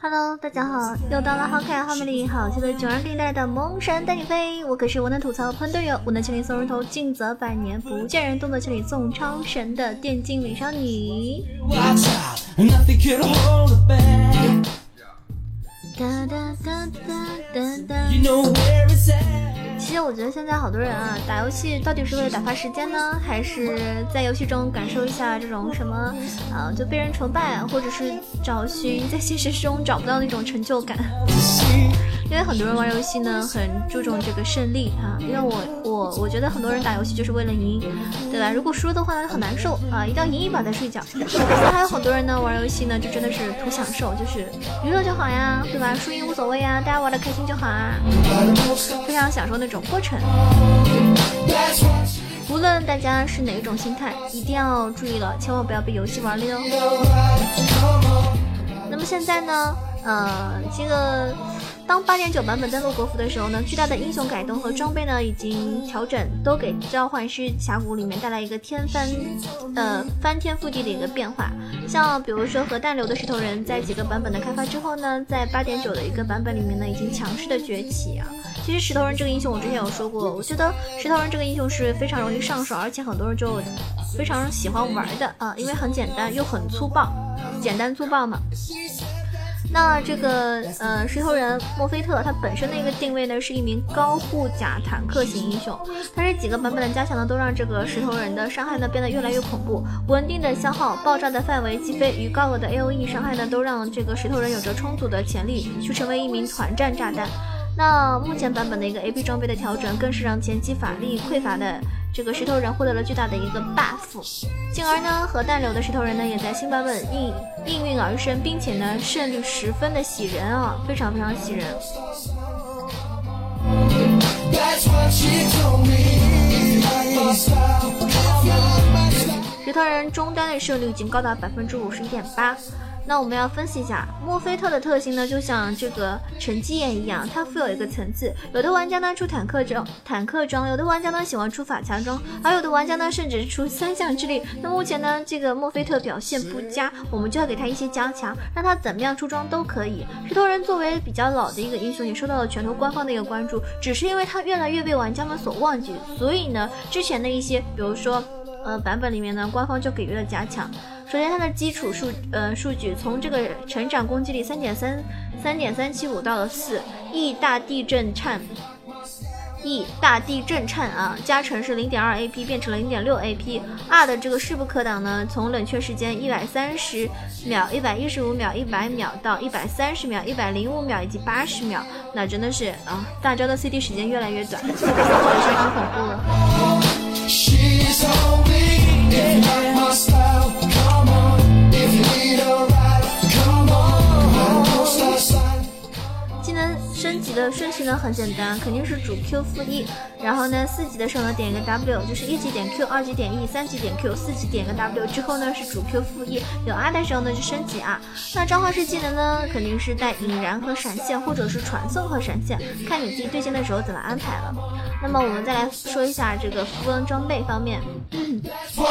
Hello，大家好，又到了好可爱、好美丽、好笑的九儿给你带来的萌神带你飞。我可是我能吐槽喷队友，我能千里送人头，尽责百年不见人，动作千里送超神的电竞美少女。哒哒哒哒哒哒。其实我觉得现在好多人啊，打游戏到底是为了打发时间呢，还是在游戏中感受一下这种什么，啊，就被人崇拜，或者是找寻在现实中找不到那种成就感。因为很多人玩游戏呢，很注重这个胜利啊。因为我我我觉得很多人打游戏就是为了赢，对吧？如果输的话，很难受啊，一定要赢一把再睡觉。还有很多人呢，玩游戏呢，就真的是图享受，就是娱乐就好呀，对吧？输赢无所谓呀，大家玩的开心就好啊，非常享受那种过程。无论大家是哪一种心态，一定要注意了，千万不要被游戏玩了哟。那么现在呢，呃，这个。当八点九版本登陆国服的时候呢，巨大的英雄改动和装备呢已经调整，都给召唤师峡谷里面带来一个天翻，呃翻天覆地的一个变化。像比如说核弹流的石头人在几个版本的开发之后呢，在八点九的一个版本里面呢，已经强势的崛起啊。其实石头人这个英雄我之前有说过，我觉得石头人这个英雄是非常容易上手，而且很多人就非常喜欢玩的啊，因为很简单又很粗暴，简单粗暴嘛。那这个呃石头人墨菲特，他本身的一个定位呢，是一名高护甲坦克型英雄。但是几个版本的加强呢，都让这个石头人的伤害呢变得越来越恐怖，稳定的消耗、爆炸的范围、击飞与高额的 A O E 伤害呢，都让这个石头人有着充足的潜力去成为一名团战炸弹。那目前版本的一个 A P 装备的调整，更是让前期法力匮乏的。这个石头人获得了巨大的一个 buff，进而呢，核弹流的石头人呢，也在新版本应应运而生，并且呢，胜率十分的喜人啊，非常非常喜人。石头人中单的胜率已经高达百分之五十一点八。那我们要分析一下墨菲特的特性呢，就像这个沉积岩一样，它富有一个层次。有的玩家呢出坦克装，坦克装；有的玩家呢喜欢出法强装，而有的玩家呢甚至出三项之力。那目前呢，这个墨菲特表现不佳，我们就要给他一些加强，让他怎么样出装都可以。石头人作为比较老的一个英雄，也受到了拳头官方的一个关注，只是因为他越来越被玩家们所忘记，所以呢，之前的一些，比如说，呃，版本里面呢，官方就给予了加强。首先，它的基础数呃数据从这个成长攻击力三点三三点三七五到了四，E 大地震颤，E 大地震颤啊，加成是零点二 AP 变成了零点六 AP，R 的这个势不可挡呢，从冷却时间一百三十秒、一百一十五秒、一百秒到一百三十秒、一百零五秒以及八十秒，那真的是啊，大招的 CD 时间越来越短，相当恐怖了。升级顺序呢很简单，肯定是主 Q 负 E，，然后呢四级的时候呢点一个 W，就是一级点 Q，二级点 E，三级点 Q，四级点个 W 之后呢是主 Q 负 E，，有 R 的时候呢就升级啊。那召唤师技能呢肯定是带引燃和闪现，或者是传送和闪现，看你自己对线的时候怎么安排了。那么我们再来说一下这个符文装备方面。我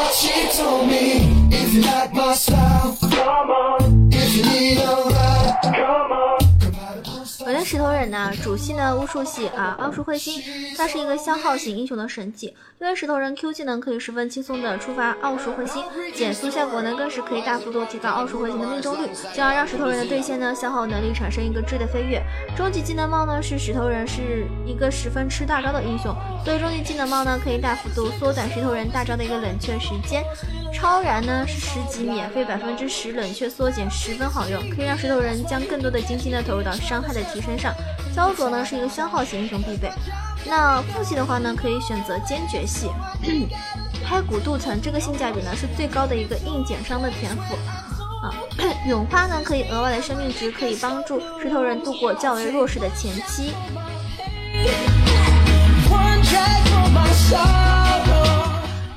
的石头人呢，主系呢巫术系啊，奥术彗星，它是一个消耗型英雄的神技。因为石头人 Q 技能可以十分轻松的触发奥术彗星，减速效果呢更是可以大幅度提高奥术彗星的命中率，进而让石头人的对线呢消耗能力产生一个质的飞跃。终极技能帽呢是石头人是一个十分吃大招的英雄，所以终极技能帽呢可以大幅度缩短石头人大招的一个冷却时间。超燃呢是十级免费百分之十冷却缩减，十分好用，可以让石头人将更多的精力呢投入到伤害的提升上。焦灼呢是一个消耗型英雄必备。那副系的话呢，可以选择坚决系。拍骨镀层这个性价比呢是最高的一个硬减伤的天赋啊。永花呢可以额外的生命值，可以帮助石头人度过较为弱势的前期。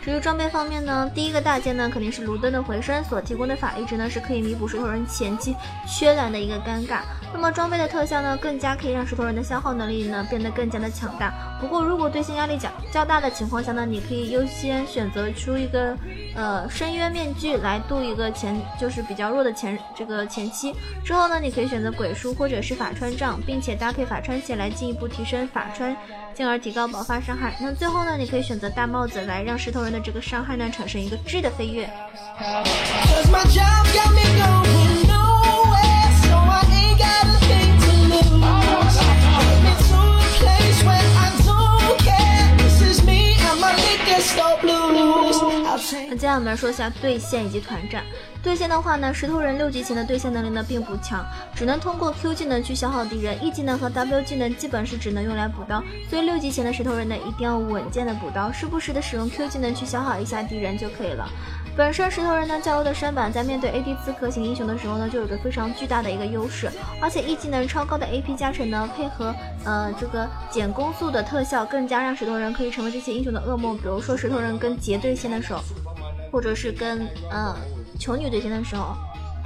至于装备方面呢，第一个大件呢肯定是卢登的回声所提供的法力值呢，是可以弥补石头人前期缺蓝的一个尴尬。那么装备的特效呢，更加可以让石头人的消耗能力呢变得更加的强大。不过如果对线压力较较大的情况下呢，你可以优先选择出一个呃深渊面具来镀一个前就是比较弱的前这个前期。之后呢，你可以选择鬼书或者是法穿杖，并且搭配法穿鞋来进一步提升法穿，进而提高爆发伤害。那最后呢，你可以选择大帽子来让石头人的这个伤害呢产生一个质的飞跃。那接下来我们来说一下对线以及团战。对线的话呢，石头人六级前的对线能力呢并不强，只能通过 Q 技能去消耗敌人，E 技能和 W 技能基本是只能用来补刀。所以六级前的石头人呢一定要稳健的补刀，时不时的使用 Q 技能去消耗一下敌人就可以了。本身石头人呢较弱的身板，在面对 AD 刺客型英雄的时候呢，就有着非常巨大的一个优势。而且 E 技能超高的 AP 加成呢，配合呃这个减攻速的特效，更加让石头人可以成为这些英雄的噩梦。比如说石头人跟杰对线的时候，或者是跟嗯球女对线的时候。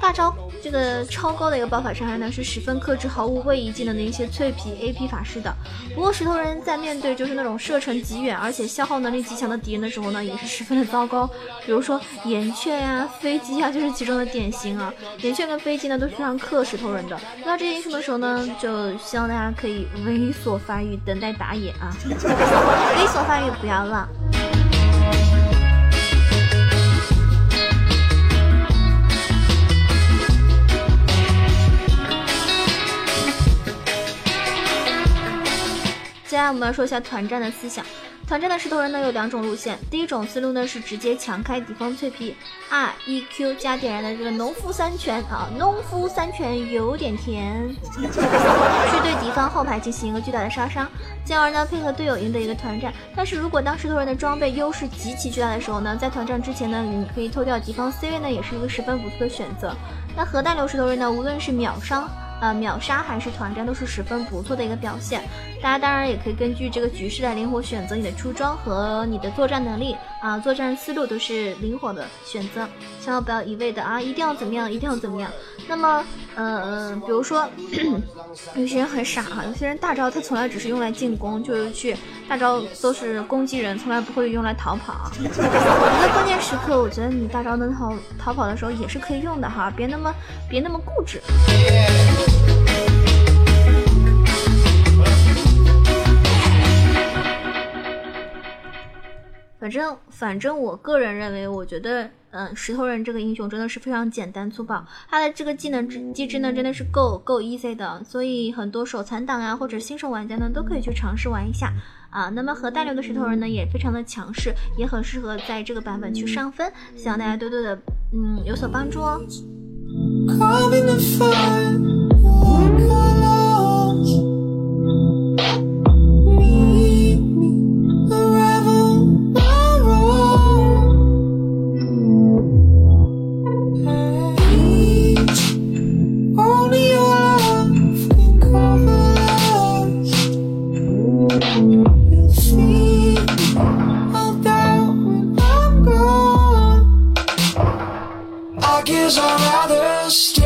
大招这个超高的一个爆法伤害呢，是十分克制毫无位移技能的一些脆皮 AP 法师的。不过石头人在面对就是那种射程极远而且消耗能力极强的敌人的时候呢，也是十分的糟糕。比如说岩雀呀、飞机呀，就是其中的典型啊。岩雀跟飞机呢都是非常克石头人的。遇到这些英雄的时候呢，就希望大家可以猥琐发育，等待打野啊。猥琐发育不要浪。接下来我们来说一下团战的思想。团战的石头人呢有两种路线，第一种思路呢是直接强开敌方脆皮，R E Q 加点燃的这个农夫三拳啊，农夫三拳有点甜，去对敌方后排进行一个巨大的杀伤，进而呢配合队友赢得一个团战。但是如果当石头人的装备优势极其巨大的时候呢，在团战之前呢，你可以偷掉敌方 C 位呢，也是一个十分不错的选择。那核弹流石头人呢，无论是秒伤。呃，秒杀还是团战都是十分不错的一个表现。大家当然也可以根据这个局势来灵活选择你的出装和你的作战能力啊，作战思路都是灵活的选择，千万不要一味的啊，一定要怎么样，一定要怎么样。那么，呃，比如说 有些人很傻哈，有些人大招他从来只是用来进攻，就是去大招都是攻击人，从来不会用来逃跑。在关键时刻，我觉得你大招能逃逃跑的时候也是可以用的哈，别那么别那么固执。反正反正，我个人认为，我觉得，嗯，石头人这个英雄真的是非常简单粗暴，他的这个技能机制呢，真的是够够 easy 的，所以很多手残党啊或者新手玩家呢，都可以去尝试玩一下啊。那么和大流的石头人呢，也非常的强势，也很适合在这个版本去上分，希望大家多多的嗯有所帮助哦。guess I'd rather stay.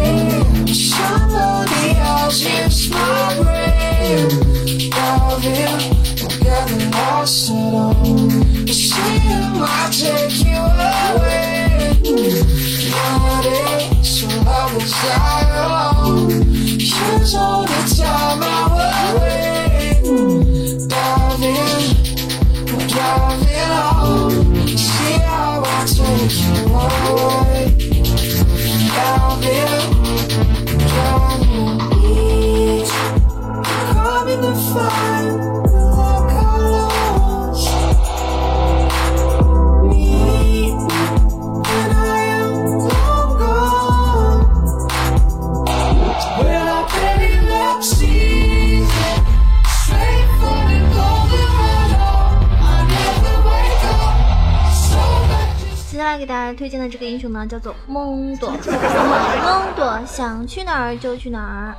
呢，叫做蒙朵。蒙朵想去哪儿就去哪儿。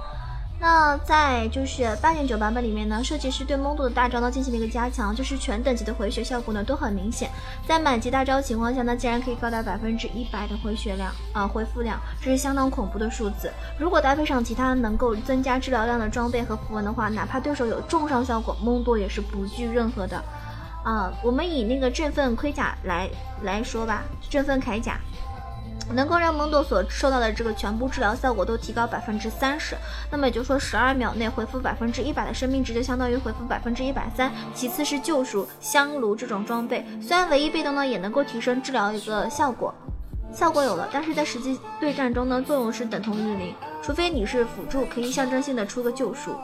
那在就是八点九版本里面呢，设计师对蒙多的大招呢进行了一个加强，就是全等级的回血效果呢都很明显，在满级大招情况下呢，竟然可以高达百分之一百的回血量啊回复量，这是相当恐怖的数字。如果搭配上其他能够增加治疗量的装备和符文的话，哪怕对手有重伤效果，蒙多也是不惧任何的。啊，我们以那个振奋盔甲来来说吧，振奋铠甲。能够让蒙多所受到的这个全部治疗效果都提高百分之三十，那么也就是说十二秒内回复百分之一百的生命值，就相当于回复百分之一百三。其次是救赎香炉这种装备，虽然唯一被动呢也能够提升治疗一个效果，效果有了，但是在实际对战中呢作用是等同于零，除非你是辅助，可以象征性的出个救赎。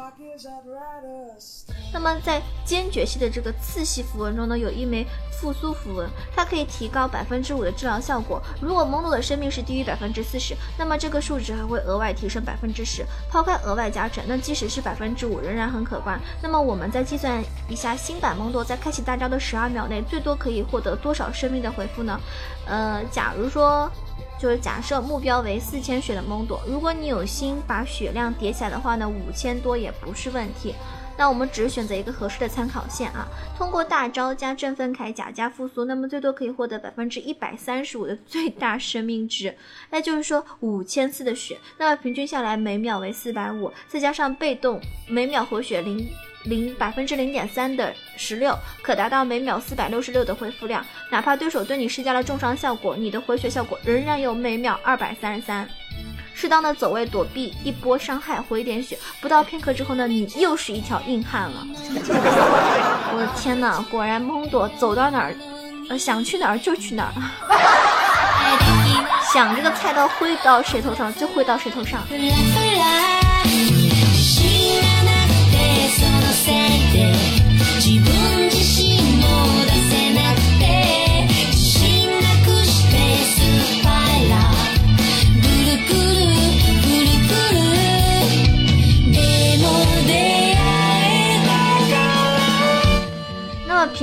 那么在坚决系的这个次系符文中呢，有一枚复苏符文，它可以提高百分之五的治疗效果。如果蒙多的生命是低于百分之四十，那么这个数值还会额外提升百分之十。抛开额外加成，那即使是百分之五，仍然很可观。那么我们再计算一下，新版蒙多在开启大招的十二秒内，最多可以获得多少生命的回复呢？呃，假如说，就是假设目标为四千血的蒙多，如果你有心把血量叠起来的话呢，五千多也不是问题。那我们只选择一个合适的参考线啊，通过大招加振奋铠甲加复苏，那么最多可以获得百分之一百三十五的最大生命值，那就是说五千次的血，那么平均下来每秒为四百五，再加上被动每秒回血零零百分之零点三的十六，可达到每秒四百六十六的恢复量，哪怕对手对你施加了重伤效果，你的回血效果仍然有每秒二百三十三。适当的走位躲避一波伤害，回一点血，不到片刻之后呢，你又是一条硬汉了。我的天哪，果然蒙躲走到哪儿，呃，想去哪儿就去哪儿，想这个菜刀挥到谁头上就挥到谁头上。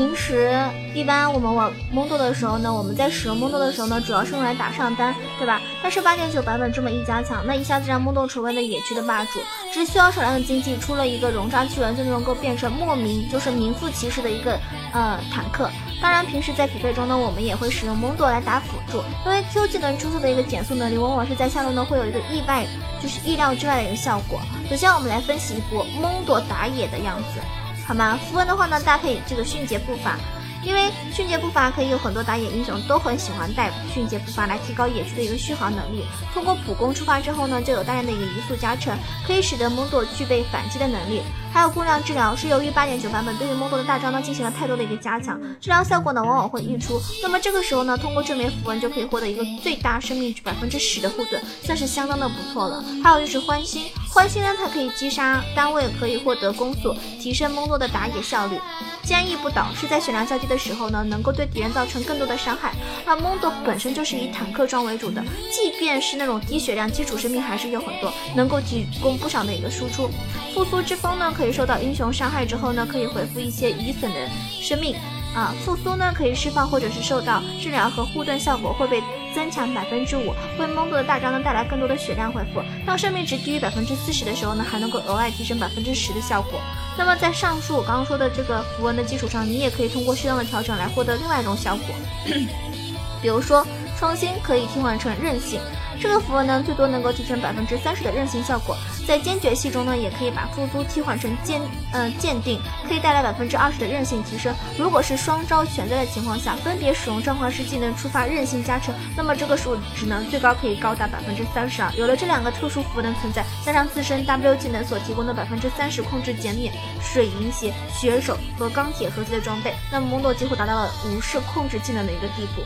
平时一般我们玩蒙多的时候呢，我们在使用蒙多的时候呢，主要是用来打上单，对吧？但是八点九版本这么一加强，那一下子让蒙多成为了野区的霸主，只需要少量的经济，出了一个熔渣巨人，就能够变成莫名就是名副其实的一个呃坦克。当然，平时在匹配中呢，我们也会使用蒙多来打辅助，因为 Q 技能出色的一个减速能力，往往是在下路呢会有一个意外，就是意料之外的一个效果。首先，我们来分析一波蒙多打野的样子。好吗？符文的话呢，搭配这个迅捷步伐，因为迅捷步伐可以有很多打野英雄都很喜欢带迅捷步伐来提高野区的一个续航能力。通过普攻触发之后呢，就有大量的一个移速加成，可以使得蒙多具备反击的能力。还有过量治疗，是由于八点九版本对于蒙多的大招呢进行了太多的一个加强，治疗效果呢往往会溢出。那么这个时候呢，通过这枚符文就可以获得一个最大生命值百分之十的护盾，算是相当的不错了。还有就是欢心，欢心呢它可以击杀单位，可以获得攻速，提升蒙多的打野效率。坚毅不倒是在血量较低的时候呢，能够对敌人造成更多的伤害。而蒙多本身就是以坦克装为主的，即便是那种低血量，基础生命还是有很多，能够提供不少的一个输出。复苏之风呢，可可以受到英雄伤害之后呢，可以回复一些已损的生命。啊，复苏呢可以释放或者是受到治疗和护盾效果会被增强百分之五，为蒙多的大招呢带来更多的血量回复。当生命值低于百分之四十的时候呢，还能够额外提升百分之十的效果。那么在上述我刚刚说的这个符文的基础上，你也可以通过适当的调整来获得另外一种效果，比如说创新可以替换成韧性。这个符文呢，最多能够提升百分之三十的韧性效果。在坚决系中呢，也可以把复苏替换成坚，嗯，鉴定，可以带来百分之二十的韧性提升。如果是双招全在的情况下，分别使用召唤师技能触发韧性加成，那么这个数值呢，最高可以高达百分之三十二。有了这两个特殊符文的存在，加上自身 W 技能所提供的百分之三十控制减免、水银鞋、血手和钢铁合集的装备，那么蒙多几乎达到了无视控制技能的一个地步。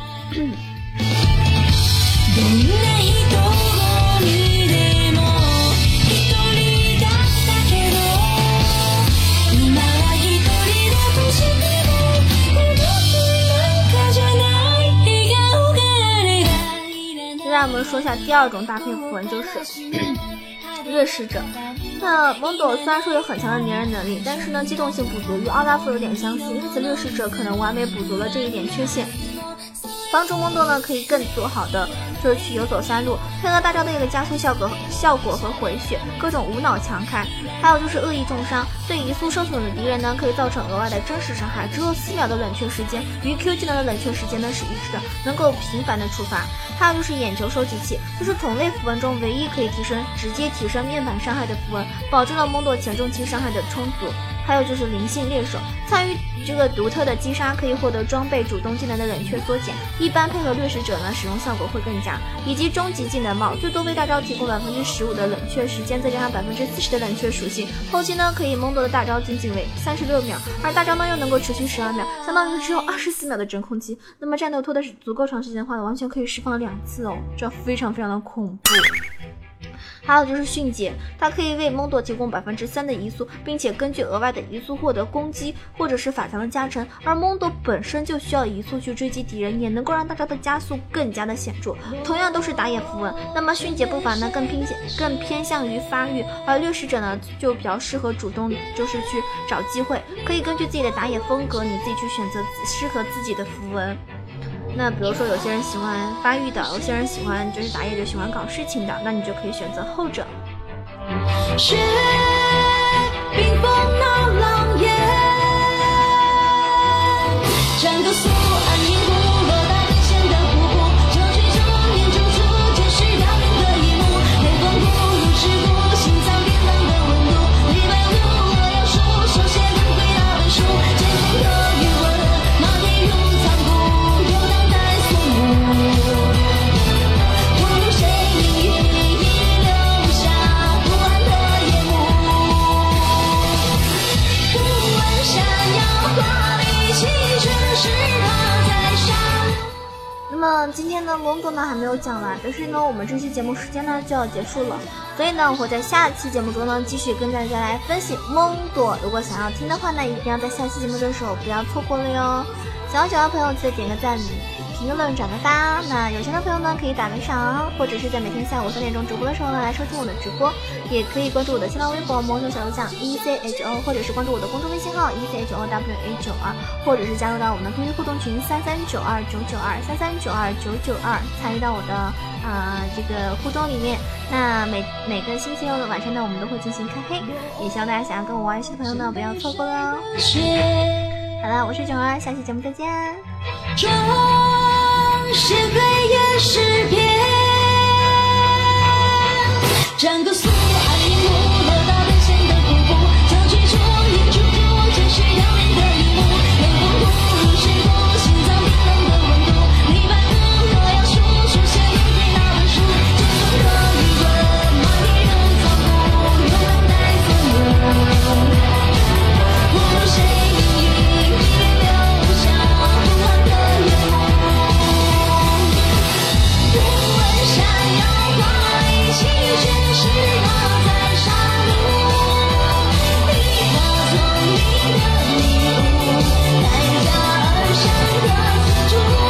现在我们说一下第二种搭配符文，就是掠食者。那蒙朵虽然说有很强的粘人能力，但是呢机动性不足，与奥拉夫有点相似，因此掠食者可能完美补足了这一点缺陷。帮助梦多呢可以更做好的就是去游走山路，配合大招的一个加速效果效果和回血，各种无脑强开。还有就是恶意重伤，对移速受损的敌人呢可以造成额外的真实伤害，只有四秒的冷却时间，与 Q 技能的冷却时间呢是一致的，能够频繁的触发。还有就是眼球收集器，就是同类符文中唯一可以提升直接提升面板伤害的符文，保证了梦多前中期伤害的充足。还有就是灵性猎手，参与这个独特的击杀可以获得装备主动技能的冷却缩减，一般配合掠食者呢使用效果会更佳。以及终极技能帽，最多为大招提供百分之十五的冷却时间，再加上百分之四十的冷却属性，后期呢可以蒙多的大招仅仅为三十六秒，而大招呢又能够持续十二秒，相当于只有二十四秒的真空期。那么战斗拖的是足够长时间的话，完全可以释放两次哦，这非常非常的恐怖。还有就是迅捷，它可以为蒙多提供百分之三的移速，并且根据额外的移速获得攻击或者是法强的加成。而蒙多本身就需要移速去追击敌人，也能够让大招的加速更加的显著。同样都是打野符文，那么迅捷步伐呢更偏向更偏向于发育，而掠食者呢就比较适合主动就是去找机会，可以根据自己的打野风格，你自己去选择适合自己的符文。那比如说，有些人喜欢发育的，有些人喜欢就是打野就喜欢搞事情的，那你就可以选择后者。雪冰封那狼烟，战个呢，还没有讲完，但是呢，我们这期节目时间呢就要结束了，所以呢，我会在下期节目中呢继续跟大家来分析蒙朵。如果想要听的话呢，一定要在下期节目的时候不要错过了哟。想要找到朋友，记得点个赞。评论转个发，那有钱的朋友呢可以打个赏，或者是在每天下午三点钟直播的时候呢来收听我的直播，也可以关注我的新浪微博“魔兽小鹿酱 E C H O”，或者是关注我的公众微信号 “E C H O W A 九二”，或者是加入到我们的 QQ 互动群三三九二九九二三三九二九九二，参与到我的啊这个互动里面。那每每个星期六的晚上呢，我们都会进行开黑，也希望大家想要跟我玩游戏的朋友呢不要错过喽。好了，我是九儿，下期节目再见。是黑夜诗篇，战歌诉，暗影幕，落到本线的瀑布，将军中映出，真是要。